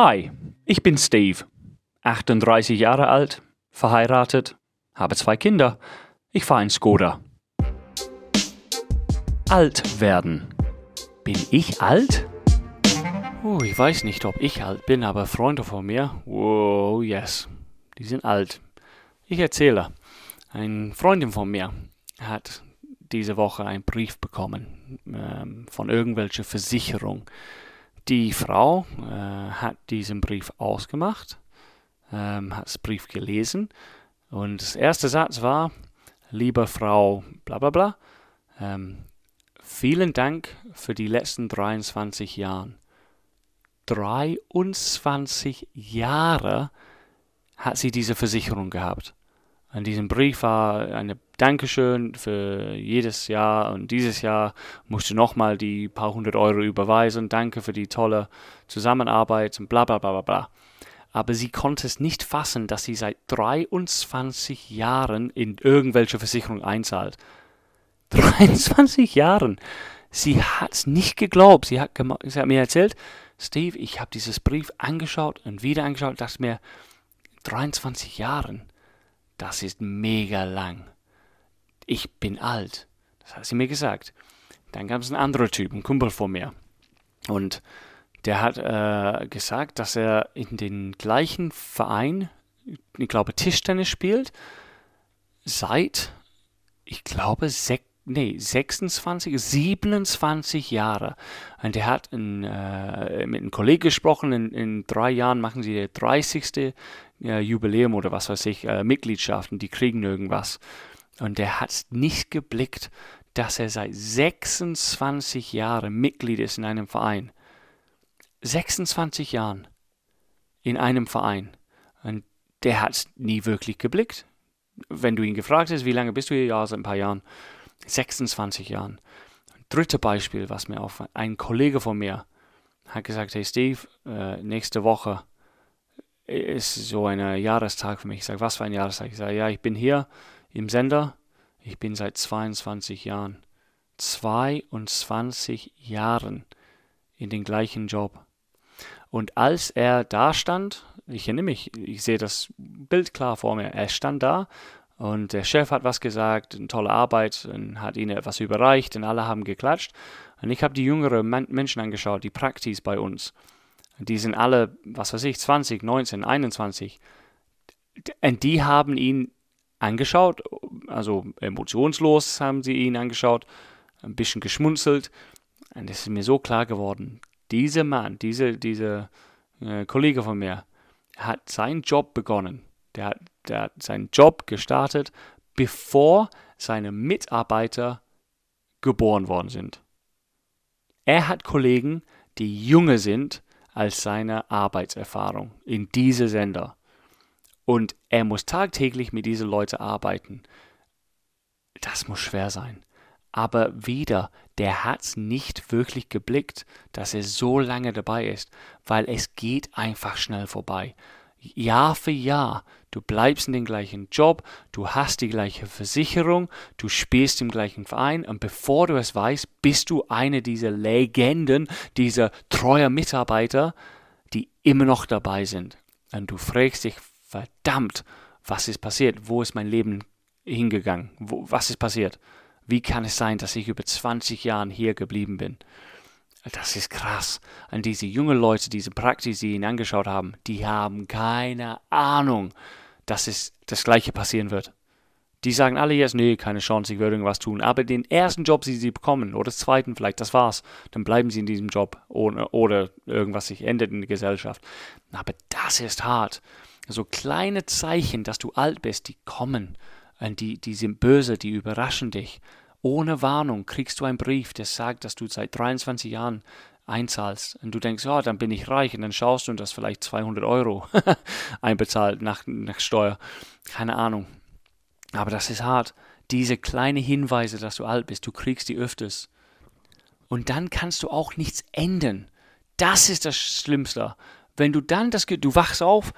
Hi, ich bin Steve, 38 Jahre alt, verheiratet, habe zwei Kinder. Ich fahre in Skoda. Alt werden. Bin ich alt? Oh, ich weiß nicht, ob ich alt bin, aber Freunde von mir, oh yes, die sind alt. Ich erzähle. Eine Freundin von mir hat diese Woche einen Brief bekommen ähm, von irgendwelcher Versicherung. Die Frau äh, hat diesen Brief ausgemacht, ähm, hat den Brief gelesen und das erste Satz war, liebe Frau bla bla bla, ähm, vielen Dank für die letzten 23 Jahre. 23 Jahre hat sie diese Versicherung gehabt. An diesem Brief war eine Dankeschön für jedes Jahr und dieses Jahr musste nochmal die paar hundert Euro überweisen. Danke für die tolle Zusammenarbeit und bla bla bla bla bla. Aber sie konnte es nicht fassen, dass sie seit 23 Jahren in irgendwelche Versicherung einzahlt. 23 Jahren! Sie hat es nicht geglaubt. Sie hat, sie hat mir erzählt, Steve, ich habe dieses Brief angeschaut und wieder angeschaut, dachte mir, 23 Jahren das ist mega lang. Ich bin alt. Das hat sie mir gesagt. Dann gab es einen anderen Typ, ein Kumpel von mir. Und der hat äh, gesagt, dass er in den gleichen Verein, ich glaube Tischtennis spielt, seit, ich glaube, sech, nee, 26, 27 Jahre. Und der hat ein, äh, mit einem Kollegen gesprochen, in, in, drei Jahren machen sie der 30 äh, Jubiläum oder was weiß ich, äh, Mitgliedschaften, die kriegen irgendwas. Und der hat nicht geblickt, dass er seit 26 Jahren Mitglied ist in einem Verein. 26 Jahren in einem Verein. Und der hat nie wirklich geblickt. Wenn du ihn gefragt hast, wie lange bist du hier? Ja, seit ein paar Jahren. 26 Jahren. Dritte Beispiel, was mir auf ein Kollege von mir hat gesagt, hey Steve, äh, nächste Woche ist so ein Jahrestag für mich. Ich sage, was für ein Jahrestag? Ich sage, ja, ich bin hier im Sender. Ich bin seit 22 Jahren. 22 Jahren in den gleichen Job. Und als er da stand, ich erinnere mich, ich sehe das Bild klar vor mir, er stand da und der Chef hat was gesagt, eine tolle Arbeit, und hat ihnen etwas überreicht und alle haben geklatscht. Und ich habe die jüngeren Menschen angeschaut, die Praktis bei uns. Die sind alle, was weiß ich, 20, 19, 21. Und die haben ihn angeschaut, also emotionslos haben sie ihn angeschaut, ein bisschen geschmunzelt. Und es ist mir so klar geworden, dieser Mann, diese, dieser äh, Kollege von mir, hat seinen Job begonnen. Der hat, der hat seinen Job gestartet, bevor seine Mitarbeiter geboren worden sind. Er hat Kollegen, die junge sind als seine Arbeitserfahrung in diese Sender. Und er muss tagtäglich mit diesen Leuten arbeiten. Das muss schwer sein. Aber wieder, der hat es nicht wirklich geblickt, dass er so lange dabei ist, weil es geht einfach schnell vorbei. Jahr für Jahr, du bleibst in dem gleichen Job, du hast die gleiche Versicherung, du spielst im gleichen Verein und bevor du es weißt, bist du eine dieser Legenden, dieser treuer Mitarbeiter, die immer noch dabei sind. Und du fragst dich, verdammt, was ist passiert? Wo ist mein Leben hingegangen? Wo, was ist passiert? Wie kann es sein, dass ich über 20 Jahre hier geblieben bin? Das ist krass. Und diese jungen Leute, diese Praxis, die ihn angeschaut haben, die haben keine Ahnung, dass es das Gleiche passieren wird. Die sagen alle jetzt, nee, keine Chance, ich würde irgendwas tun. Aber den ersten Job, den sie bekommen, oder den zweiten vielleicht, das war's. Dann bleiben sie in diesem Job ohne, oder irgendwas sich ändert in der Gesellschaft. Aber das ist hart. So kleine Zeichen, dass du alt bist, die kommen. Und die, die sind böse, die überraschen dich. Ohne Warnung kriegst du einen Brief, der sagt, dass du seit 23 Jahren einzahlst und du denkst, ja, dann bin ich reich und dann schaust du und das vielleicht 200 Euro einbezahlt nach, nach Steuer. Keine Ahnung. Aber das ist hart. Diese kleinen Hinweise, dass du alt bist, du kriegst die öfters. Und dann kannst du auch nichts ändern. Das ist das Schlimmste. Wenn du dann das, du wachst auf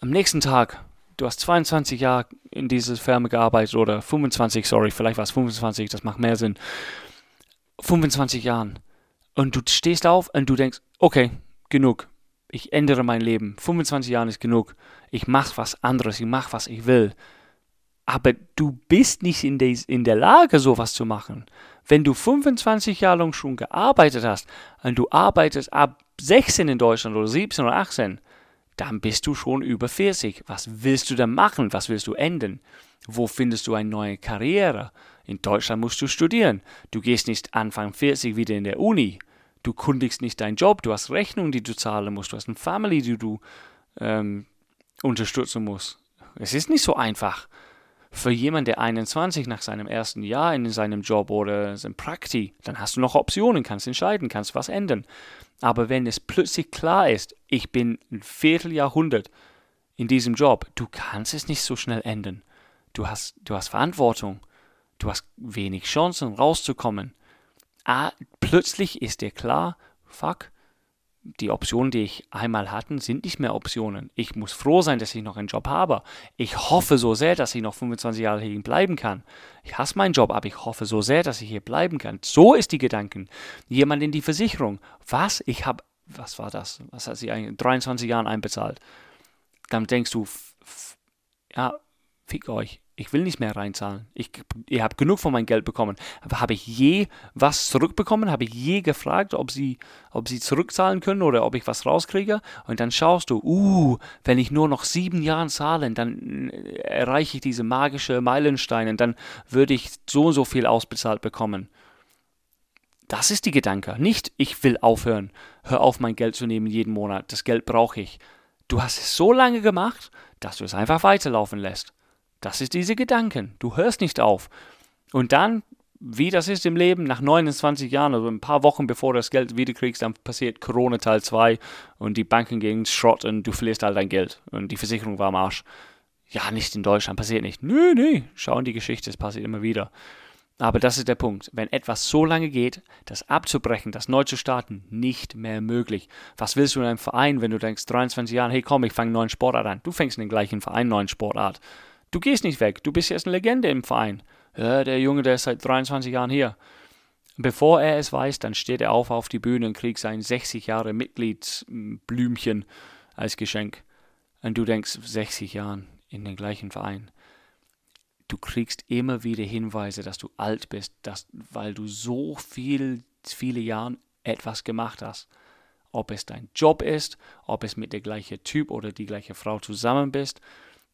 am nächsten Tag du hast 22 Jahre in dieser Firma gearbeitet oder 25, sorry, vielleicht war es 25, das macht mehr Sinn. 25 Jahren. Und du stehst auf und du denkst, okay, genug. ich ändere mein Leben. 25 Jahre ist genug. Ich mache was anderes. Ich mache, was ich will. Aber du bist nicht in, des, in der Lage, sowas zu machen. Wenn du 25 Jahre lang schon gearbeitet hast und du arbeitest ab 16 in Deutschland oder 17 oder 18, dann bist du schon über 40. Was willst du denn machen? Was willst du ändern? Wo findest du eine neue Karriere? In Deutschland musst du studieren. Du gehst nicht Anfang 40 wieder in der Uni. Du kundigst nicht deinen Job. Du hast Rechnungen, die du zahlen musst. Du hast eine Family, die du ähm, unterstützen musst. Es ist nicht so einfach. Für jemanden, der 21 nach seinem ersten Jahr in seinem Job oder seinem Prakti, dann hast du noch Optionen, kannst entscheiden, kannst was ändern. Aber wenn es plötzlich klar ist, ich bin ein Vierteljahrhundert in diesem Job, du kannst es nicht so schnell ändern. Du hast, du hast Verantwortung. Du hast wenig Chancen rauszukommen. Ah, plötzlich ist dir klar, fuck, die Optionen, die ich einmal hatte, sind nicht mehr Optionen. Ich muss froh sein, dass ich noch einen Job habe. Ich hoffe so sehr, dass ich noch 25 Jahre hier bleiben kann. Ich hasse meinen Job, aber ich hoffe so sehr, dass ich hier bleiben kann. So ist die Gedanken. Jemand in die Versicherung. Was? Ich habe, was war das? Was hat sie eigentlich in 23 Jahren einbezahlt? Dann denkst du, ja, fick euch ich will nicht mehr reinzahlen. Ich, ich habe genug von meinem Geld bekommen. Habe ich je was zurückbekommen? Habe ich je gefragt, ob sie, ob sie zurückzahlen können oder ob ich was rauskriege? Und dann schaust du, uh, wenn ich nur noch sieben Jahre zahle, dann äh, erreiche ich diese magische Meilensteine dann würde ich so und so viel ausbezahlt bekommen. Das ist die Gedanke. Nicht, ich will aufhören. Hör auf, mein Geld zu nehmen jeden Monat. Das Geld brauche ich. Du hast es so lange gemacht, dass du es einfach weiterlaufen lässt. Das ist diese Gedanken. Du hörst nicht auf. Und dann, wie das ist im Leben, nach 29 Jahren, also ein paar Wochen bevor du das Geld wiederkriegst, dann passiert Corona Teil 2 und die Banken gehen Schrott und du verlierst all dein Geld. Und die Versicherung war am Arsch. Ja, nicht in Deutschland, passiert nicht. Nö, nö, schau in die Geschichte, es passiert immer wieder. Aber das ist der Punkt. Wenn etwas so lange geht, das abzubrechen, das neu zu starten, nicht mehr möglich. Was willst du in einem Verein, wenn du denkst, 23 Jahre, hey komm, ich fange einen neuen Sportart an. Du fängst in den gleichen Verein einen neuen Sportart. Du gehst nicht weg, du bist jetzt eine Legende im Verein. Ja, der Junge, der ist seit 23 Jahren hier. Bevor er es weiß, dann steht er auf auf die Bühne und kriegt sein 60 Jahre Mitgliedsblümchen als Geschenk. Und du denkst, 60 Jahren in den gleichen Verein. Du kriegst immer wieder Hinweise, dass du alt bist, dass, weil du so viel, viele Jahre etwas gemacht hast. Ob es dein Job ist, ob es mit der gleichen Typ oder die gleiche Frau zusammen bist,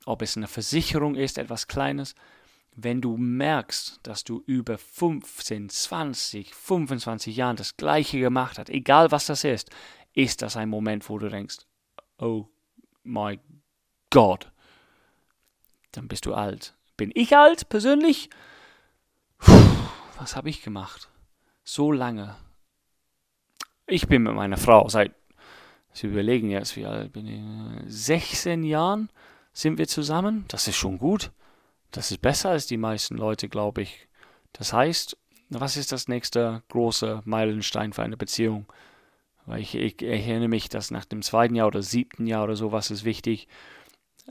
ob es eine Versicherung ist, etwas Kleines, wenn du merkst, dass du über 15, 20, 25 Jahren das Gleiche gemacht hast, egal was das ist, ist das ein Moment, wo du denkst, oh my God, dann bist du alt. Bin ich alt persönlich? Puh, was habe ich gemacht? So lange. Ich bin mit meiner Frau seit, Sie überlegen jetzt, wie alt bin ich, 16 Jahren sind wir zusammen. Das ist schon gut. Das ist besser als die meisten Leute, glaube ich. Das heißt, was ist das nächste große Meilenstein für eine Beziehung? Weil ich, ich erinnere mich, dass nach dem zweiten Jahr oder siebten Jahr oder sowas ist wichtig.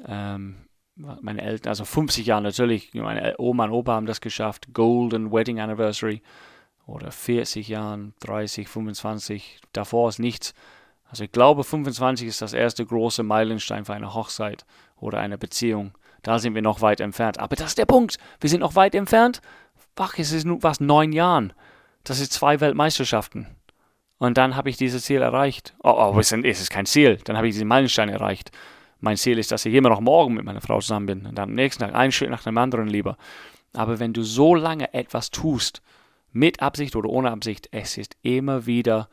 Ähm, meine Eltern, also 50 Jahre natürlich, meine Oma und Opa haben das geschafft. Golden Wedding Anniversary. Oder 40 Jahren, 30, 25. Davor ist nichts. Also ich glaube, 25 ist das erste große Meilenstein für eine Hochzeit oder eine Beziehung. Da sind wir noch weit entfernt. Aber das ist der Punkt. Wir sind noch weit entfernt. Ach, es ist nur was, neun Jahren. Das ist zwei Weltmeisterschaften. Und dann habe ich dieses Ziel erreicht. Oh, oh es ist kein Ziel. Dann habe ich diesen Meilenstein erreicht. Mein Ziel ist, dass ich immer noch morgen mit meiner Frau zusammen bin. Und dann am nächsten Tag einen Schritt nach dem anderen lieber. Aber wenn du so lange etwas tust, mit Absicht oder ohne Absicht, es ist immer wieder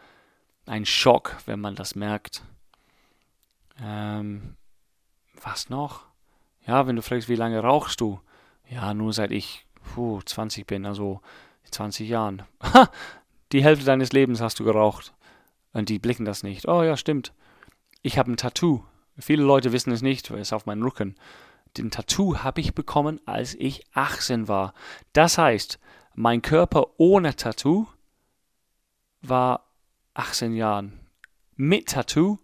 ein Schock, wenn man das merkt. Ähm, was noch? Ja, wenn du fragst, wie lange rauchst du? Ja, nur seit ich puh, 20 bin, also 20 Jahren. die Hälfte deines Lebens hast du geraucht. Und die blicken das nicht. Oh ja, stimmt. Ich habe ein Tattoo. Viele Leute wissen es nicht, weil es auf meinem Rücken. Den Tattoo habe ich bekommen, als ich 18 war. Das heißt, mein Körper ohne Tattoo war 18 Jahren mit Tattoo,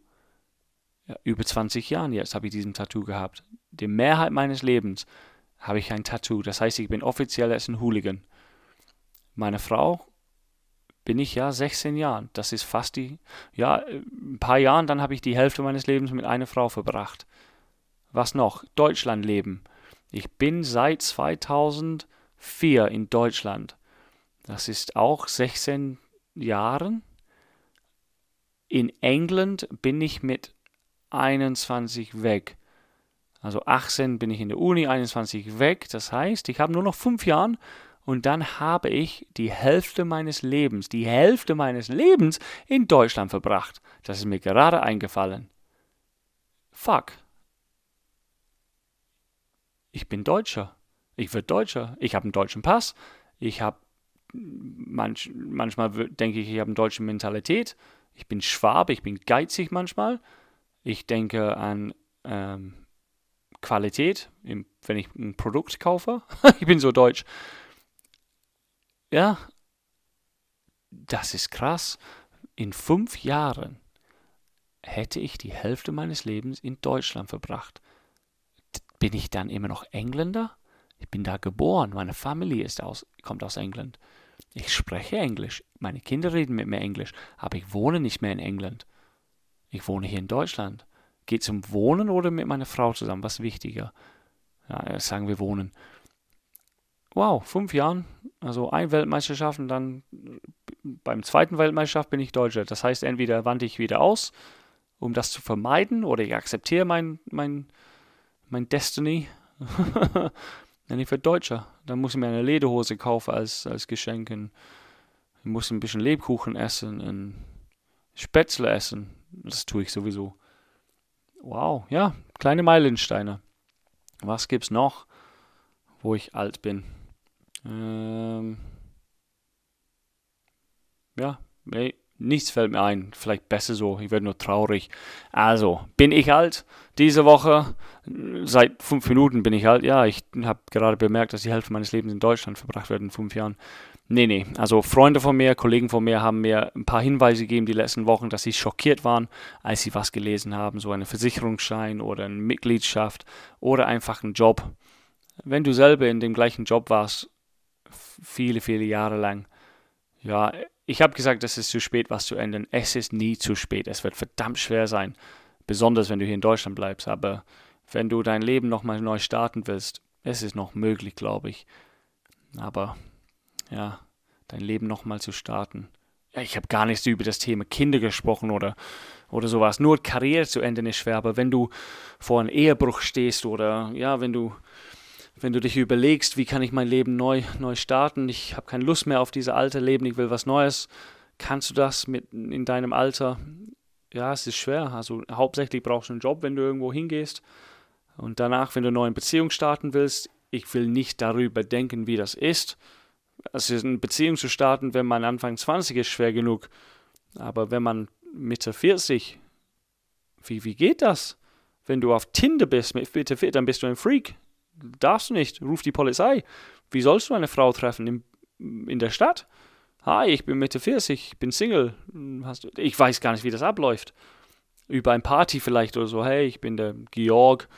ja, über 20 Jahren jetzt habe ich diesen Tattoo gehabt. Die Mehrheit meines Lebens habe ich ein Tattoo. Das heißt, ich bin offiziell als ein Hooligan. Meine Frau bin ich ja 16 Jahren. Das ist fast die, ja, ein paar Jahren, dann habe ich die Hälfte meines Lebens mit einer Frau verbracht. Was noch? Deutschland leben. Ich bin seit 2004 in Deutschland. Das ist auch 16 Jahren. In England bin ich mit 21 weg. Also 18 bin ich in der Uni, 21 weg. Das heißt, ich habe nur noch fünf Jahre und dann habe ich die Hälfte meines Lebens, die Hälfte meines Lebens in Deutschland verbracht. Das ist mir gerade eingefallen. Fuck. Ich bin Deutscher. Ich werde Deutscher. Ich habe einen deutschen Pass. Ich habe manch, manchmal denke ich, ich habe eine deutsche Mentalität. Ich bin Schwabe, ich bin geizig manchmal. Ich denke an ähm, Qualität, wenn ich ein Produkt kaufe. ich bin so deutsch. Ja, das ist krass. In fünf Jahren hätte ich die Hälfte meines Lebens in Deutschland verbracht. Bin ich dann immer noch Engländer? Ich bin da geboren, meine Familie ist aus, kommt aus England. Ich spreche Englisch, meine Kinder reden mit mir Englisch, aber ich wohne nicht mehr in England. Ich wohne hier in Deutschland. Geht es um Wohnen oder mit meiner Frau zusammen? Was wichtiger? Ja, sagen wir Wohnen. Wow, fünf Jahren, also ein Weltmeisterschaft und dann beim zweiten Weltmeisterschaft bin ich Deutscher. Das heißt, entweder wandte ich wieder aus, um das zu vermeiden, oder ich akzeptiere mein, mein, mein Destiny. dann ich werde Deutscher. Dann muss ich mir eine Lederhose kaufen als, als Geschenk. Und ich muss ein bisschen Lebkuchen essen und Spätzle essen. Das tue ich sowieso. Wow, ja, kleine Meilensteine. Was gibt's noch, wo ich alt bin? Ähm, ja, nee, nichts fällt mir ein. Vielleicht besser so. Ich werde nur traurig. Also, bin ich alt? Diese Woche, seit fünf Minuten bin ich alt. Ja, ich habe gerade bemerkt, dass die Hälfte meines Lebens in Deutschland verbracht wird in fünf Jahren. Nee, nee. Also Freunde von mir, Kollegen von mir haben mir ein paar Hinweise gegeben die letzten Wochen, dass sie schockiert waren, als sie was gelesen haben. So einen Versicherungsschein oder eine Mitgliedschaft oder einfach einen Job. Wenn du selber in dem gleichen Job warst, viele, viele Jahre lang. Ja, ich habe gesagt, es ist zu spät, was zu ändern. Es ist nie zu spät. Es wird verdammt schwer sein, besonders wenn du hier in Deutschland bleibst. Aber wenn du dein Leben nochmal neu starten willst, es ist noch möglich, glaube ich. Aber ja, dein Leben nochmal zu starten. Ja, ich habe gar nichts über das Thema Kinder gesprochen oder, oder sowas. Nur Karriere zu ändern ist schwer, aber wenn du vor einem Ehebruch stehst oder ja, wenn du wenn du dich überlegst, wie kann ich mein Leben neu, neu starten, ich habe keine Lust mehr auf dieses alte Leben, ich will was Neues, kannst du das mit in deinem Alter? Ja, es ist schwer. Also hauptsächlich brauchst du einen Job, wenn du irgendwo hingehst. Und danach, wenn du eine neue Beziehung starten willst, ich will nicht darüber denken, wie das ist. Also eine Beziehung zu starten, wenn man Anfang 20 ist, schwer genug. Aber wenn man Mitte 40, wie, wie geht das? Wenn du auf Tinder bist mit Mitte 40, dann bist du ein Freak darfst du nicht, ruf die Polizei. Wie sollst du eine Frau treffen in, in der Stadt? Hi, ich bin Mitte 40, ich bin Single. Hast, ich weiß gar nicht, wie das abläuft. Über ein Party vielleicht oder so. Hey, ich bin der Georg.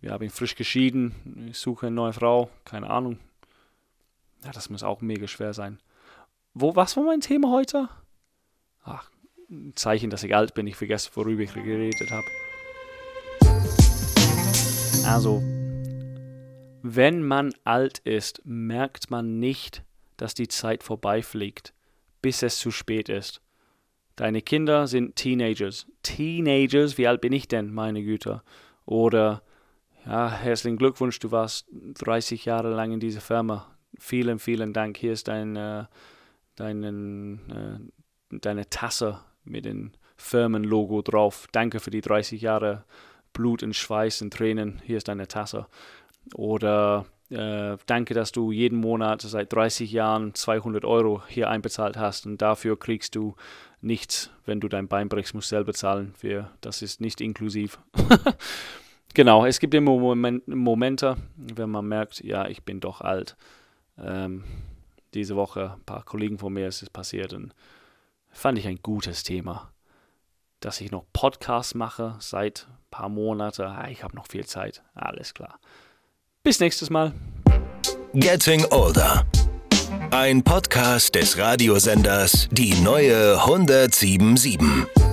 Wir haben ihn frisch geschieden. Ich suche eine neue Frau. Keine Ahnung. Ja, das muss auch mega schwer sein. Wo, was war mein Thema heute? Ach, ein Zeichen, dass ich alt bin. Ich vergesse, worüber ich geredet habe. Also, wenn man alt ist, merkt man nicht, dass die Zeit vorbeifliegt, bis es zu spät ist. Deine Kinder sind Teenagers. Teenagers, wie alt bin ich denn, meine Güte? Oder, ja, herzlichen Glückwunsch, du warst 30 Jahre lang in dieser Firma. Vielen, vielen Dank. Hier ist dein, äh, deinen, äh, deine Tasse mit dem Firmenlogo drauf. Danke für die 30 Jahre Blut und Schweiß und Tränen. Hier ist deine Tasse. Oder äh, danke, dass du jeden Monat seit 30 Jahren 200 Euro hier einbezahlt hast und dafür kriegst du nichts, wenn du dein Bein brichst, musst du selber zahlen. Wir, das ist nicht inklusiv. genau, es gibt immer Moment, Momente, wenn man merkt, ja, ich bin doch alt. Ähm, diese Woche ein paar Kollegen von mir ist es passiert und fand ich ein gutes Thema. Dass ich noch Podcasts mache seit ein paar Monaten, ah, ich habe noch viel Zeit, alles klar. Bis nächstes Mal. Getting Older. Ein Podcast des Radiosenders Die neue 1077.